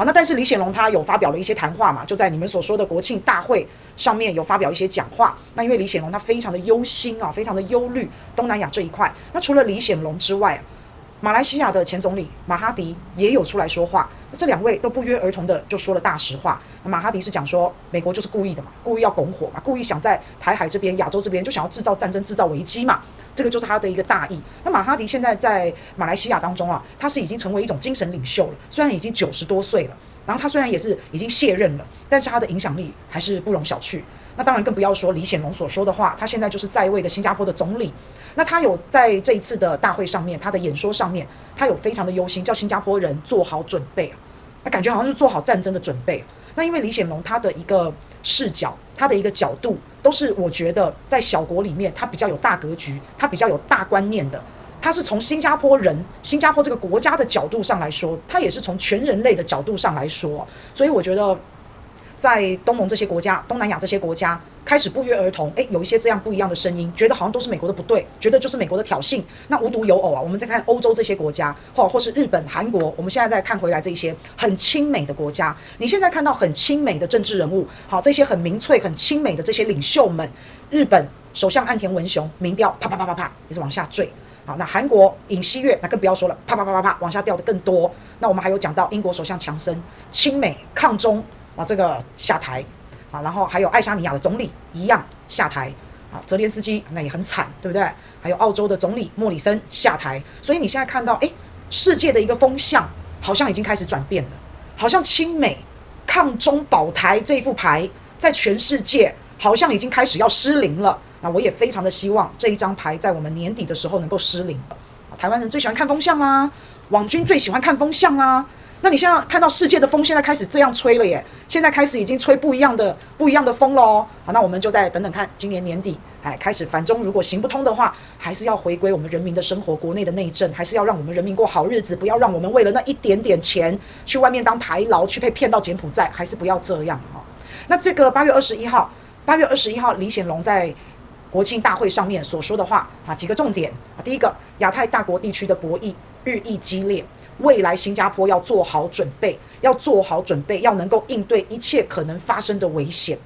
好，那但是李显龙他有发表了一些谈话嘛，就在你们所说的国庆大会上面有发表一些讲话。那因为李显龙他非常的忧心啊，非常的忧虑东南亚这一块。那除了李显龙之外，马来西亚的前总理马哈迪也有出来说话。这两位都不约而同的就说了大实话。马哈迪是讲说，美国就是故意的嘛，故意要拱火嘛，故意想在台海这边、亚洲这边就想要制造战争、制造危机嘛。这个就是他的一个大意。那马哈迪现在在马来西亚当中啊，他是已经成为一种精神领袖了。虽然已经九十多岁了，然后他虽然也是已经卸任了，但是他的影响力还是不容小觑。那当然更不要说李显龙所说的话，他现在就是在位的新加坡的总理。那他有在这一次的大会上面，他的演说上面，他有非常的忧心，叫新加坡人做好准备啊。那感觉好像是做好战争的准备。那因为李显龙他的一个视角，他的一个角度。都是我觉得在小国里面，他比较有大格局，他比较有大观念的。他是从新加坡人、新加坡这个国家的角度上来说，他也是从全人类的角度上来说。所以我觉得，在东盟这些国家、东南亚这些国家。开始不约而同，诶，有一些这样不一样的声音，觉得好像都是美国的不对，觉得就是美国的挑衅。那无独有偶啊，我们再看欧洲这些国家，或或是日本、韩国，我们现在再看回来这些很亲美的国家，你现在看到很亲美的政治人物，好，这些很民粹、很亲美的这些领袖们，日本首相岸田文雄民调啪啪啪啪啪也是往下坠，好，那韩国尹锡悦那更不要说了，啪啪啪啪啪往下掉的更多。那我们还有讲到英国首相强生亲美抗中啊，这个下台。啊，然后还有爱沙尼亚的总理一样下台，啊，泽连斯基那也很惨，对不对？还有澳洲的总理莫里森下台，所以你现在看到，诶，世界的一个风向好像已经开始转变了，好像亲美、抗中、保台这一副牌在全世界好像已经开始要失灵了。那我也非常的希望这一张牌在我们年底的时候能够失灵。台湾人最喜欢看风向啦，网军最喜欢看风向啦。那你现在看到世界的风现在开始这样吹了耶，现在开始已经吹不一样的不一样的风了哦。好，那我们就再等等看，今年年底，哎，开始反中如果行不通的话，还是要回归我们人民的生活，国内的内政，还是要让我们人民过好日子，不要让我们为了那一点点钱去外面当台劳，去被骗到柬埔寨，还是不要这样哈。那这个八月二十一号，八月二十一号，李显龙在国庆大会上面所说的话啊，几个重点啊，第一个，亚太大国地区的博弈日益激烈。未来新加坡要做好准备，要做好准备，要能够应对一切可能发生的危险。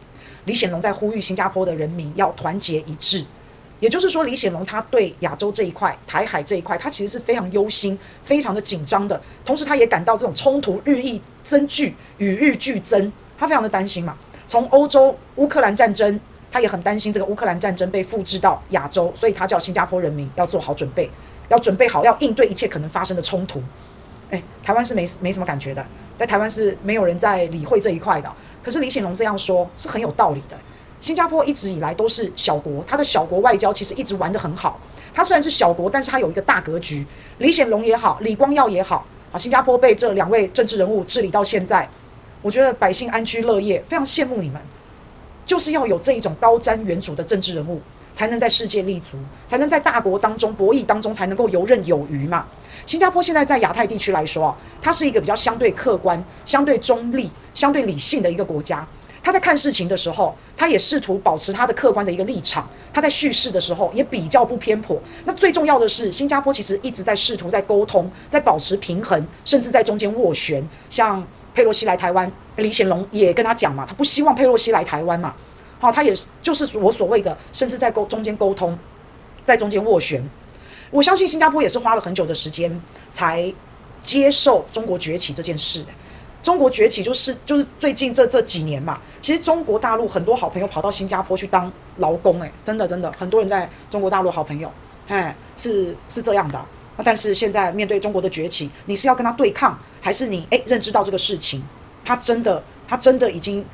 李显龙在呼吁新加坡的人民要团结一致，也就是说，李显龙他对亚洲这一块、台海这一块，他其实是非常忧心、非常的紧张的。同时，他也感到这种冲突日益增剧、与日俱增，他非常的担心嘛。从欧洲乌克兰战争，他也很担心这个乌克兰战争被复制到亚洲，所以他叫新加坡人民要做好准备，要准备好要应对一切可能发生的冲突。台湾是没没什么感觉的，在台湾是没有人在理会这一块的。可是李显龙这样说，是很有道理的。新加坡一直以来都是小国，他的小国外交其实一直玩得很好。他虽然是小国，但是他有一个大格局。李显龙也好，李光耀也好，啊，新加坡被这两位政治人物治理到现在，我觉得百姓安居乐业，非常羡慕你们。就是要有这一种高瞻远瞩的政治人物，才能在世界立足，才能在大国当中博弈当中才能够游刃有余嘛。新加坡现在在亚太地区来说啊，它是一个比较相对客观、相对中立、相对理性的一个国家。他在看事情的时候，他也试图保持他的客观的一个立场。他在叙事的时候也比较不偏颇。那最重要的是，新加坡其实一直在试图在沟通，在保持平衡，甚至在中间斡旋。像佩洛西来台湾，李显龙也跟他讲嘛，他不希望佩洛西来台湾嘛。好，他也就是我所谓的，甚至在沟中间沟通，在中间斡旋。我相信新加坡也是花了很久的时间才接受中国崛起这件事。中国崛起就是就是最近这这几年嘛，其实中国大陆很多好朋友跑到新加坡去当劳工，诶，真的真的很多人在中国大陆好朋友，哎，是是这样的。那但是现在面对中国的崛起，你是要跟他对抗，还是你诶认知到这个事情，他真的他真的已经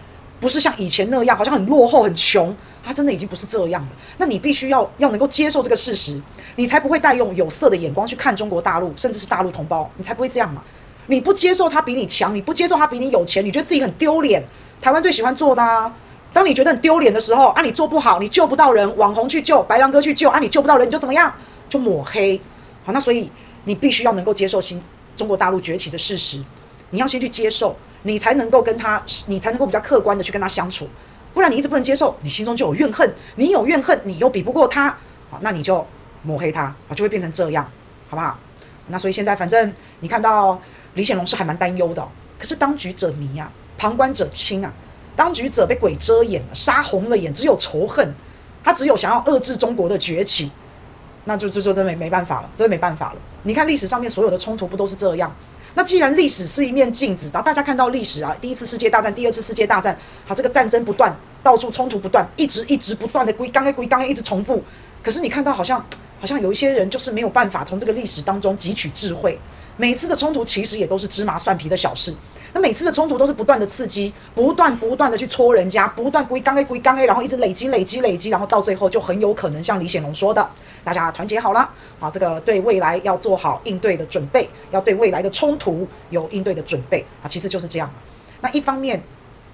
不是像以前那样，好像很落后很穷。他真的已经不是这样了，那你必须要要能够接受这个事实，你才不会带用有色的眼光去看中国大陆，甚至是大陆同胞，你才不会这样嘛。你不接受他比你强，你不接受他比你有钱，你觉得自己很丢脸。台湾最喜欢做的啊，当你觉得很丢脸的时候，啊，你做不好，你救不到人，网红去救，白狼哥去救，啊，你救不到人，你就怎么样？就抹黑。好，那所以你必须要能够接受新中国大陆崛起的事实，你要先去接受，你才能够跟他，你才能够比较客观的去跟他相处。不然你一直不能接受，你心中就有怨恨，你有怨恨，你又比不过他，好，那你就抹黑他，啊，就会变成这样，好不好？那所以现在反正你看到李显龙是还蛮担忧的，可是当局者迷啊，旁观者清啊，当局者被鬼遮眼了，杀红了眼，只有仇恨，他只有想要遏制中国的崛起，那就就就真没没办法了，真的没办法了。你看历史上面所有的冲突不都是这样？那既然历史是一面镜子，然后大家看到历史啊，第一次世界大战、第二次世界大战，它，这个战争不断，到处冲突不断，一直一直不断的归刚刚归刚一直重复。可是你看到好像好像有一些人就是没有办法从这个历史当中汲取智慧。每次的冲突其实也都是芝麻蒜皮的小事，那每次的冲突都是不断的刺激，不断不断的去戳人家，不断归刚归刚然后一直累积累积累积，然后到最后就很有可能像李显龙说的，大家团结好了啊，这个对未来要做好应对的准备，要对未来的冲突有应对的准备啊，其实就是这样。那一方面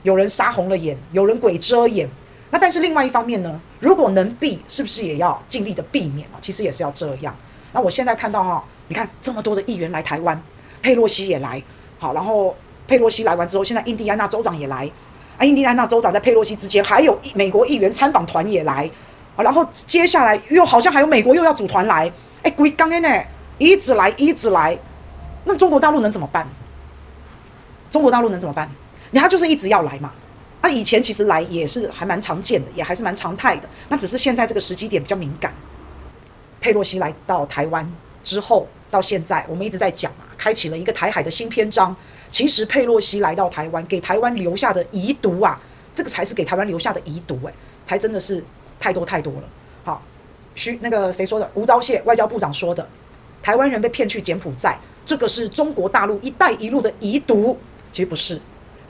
有人杀红了眼，有人鬼遮眼，那但是另外一方面呢，如果能避，是不是也要尽力的避免啊？其实也是要这样。那我现在看到哈。你看这么多的议员来台湾，佩洛西也来，好，然后佩洛西来完之后，现在印第安纳州长也来，啊，印第安纳州长在佩洛西之间，还有一美国议员参访团也来，啊，然后接下来又好像还有美国又要组团来，哎，鬼刚呢，一直来一直来，那中国大陆能怎么办？中国大陆能怎么办？你他就是一直要来嘛，那以前其实来也是还蛮常见的，也还是蛮常态的，那只是现在这个时机点比较敏感。佩洛西来到台湾之后。到现在，我们一直在讲啊，开启了一个台海的新篇章。其实佩洛西来到台湾，给台湾留下的遗毒啊，这个才是给台湾留下的遗毒，诶，才真的是太多太多了。好，徐那个谁说的？吴钊燮外交部长说的，台湾人被骗去柬埔寨，这个是中国大陆“一带一路”的遗毒。其实不是，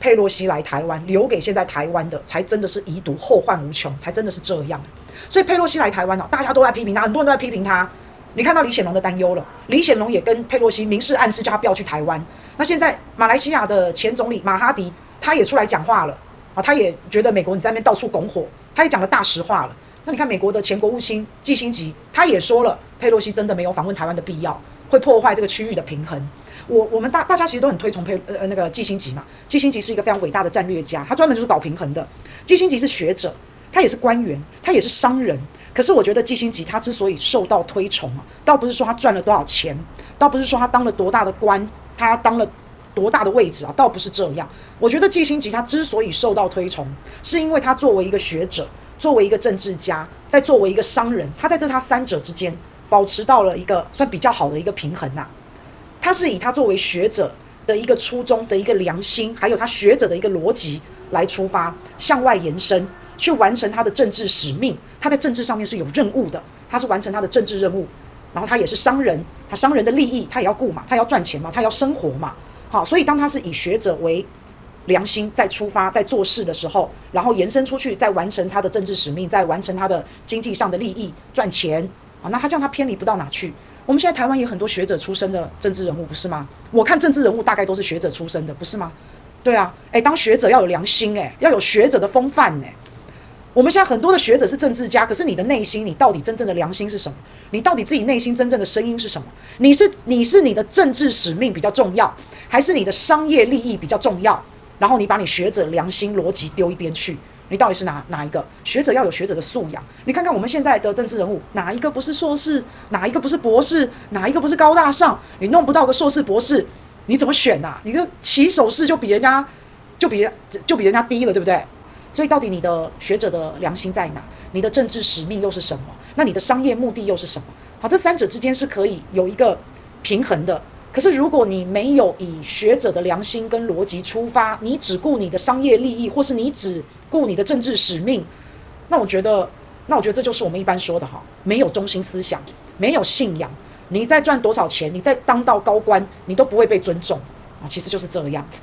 佩洛西来台湾，留给现在台湾的，才真的是遗毒，后患无穷，才真的是这样。所以佩洛西来台湾哦，大家都在批评他，很多人都在批评他。你看到李显龙的担忧了，李显龙也跟佩洛西明示暗示，叫他不要去台湾。那现在马来西亚的前总理马哈迪他也出来讲话了啊，他也觉得美国你在那边到处拱火，他也讲了大实话了。那你看美国的前国务卿季辛吉他也说了，佩洛西真的没有访问台湾的必要，会破坏这个区域的平衡。我我们大大家其实都很推崇佩呃那个季辛吉嘛，季辛吉是一个非常伟大的战略家，他专门就是搞平衡的。季辛吉是学者，他也是官员，他也是商人。可是我觉得季辛吉他之所以受到推崇啊，倒不是说他赚了多少钱，倒不是说他当了多大的官，他当了多大的位置啊，倒不是这样。我觉得季星吉他之所以受到推崇，是因为他作为一个学者，作为一个政治家，在作为一个商人，他在这他三者之间保持到了一个算比较好的一个平衡呐。他是以他作为学者的一个初衷的一个良心，还有他学者的一个逻辑来出发，向外延伸。去完成他的政治使命，他在政治上面是有任务的，他是完成他的政治任务，然后他也是商人，他商人的利益他也要顾嘛，他要赚钱嘛，他要生活嘛，好，所以当他是以学者为良心在出发在做事的时候，然后延伸出去再完成他的政治使命，再完成他的经济上的利益赚钱啊，那他这样他偏离不到哪去？我们现在台湾也有很多学者出身的政治人物，不是吗？我看政治人物大概都是学者出身的，不是吗？对啊，诶，当学者要有良心，诶，要有学者的风范，诶。我们现在很多的学者是政治家，可是你的内心，你到底真正的良心是什么？你到底自己内心真正的声音是什么？你是你是你的政治使命比较重要，还是你的商业利益比较重要？然后你把你学者良心逻辑丢一边去，你到底是哪哪一个？学者要有学者的素养。你看看我们现在的政治人物，哪一个不是硕士？哪一个不是博士？哪一个不是高大上？你弄不到个硕士博士，你怎么选呐？你的起手式就比人家就比就比人家低了，对不对？所以，到底你的学者的良心在哪？你的政治使命又是什么？那你的商业目的又是什么？好，这三者之间是可以有一个平衡的。可是，如果你没有以学者的良心跟逻辑出发，你只顾你的商业利益，或是你只顾你的政治使命，那我觉得，那我觉得这就是我们一般说的哈，没有中心思想，没有信仰，你再赚多少钱，你再当到高官，你都不会被尊重啊。其实就是这样。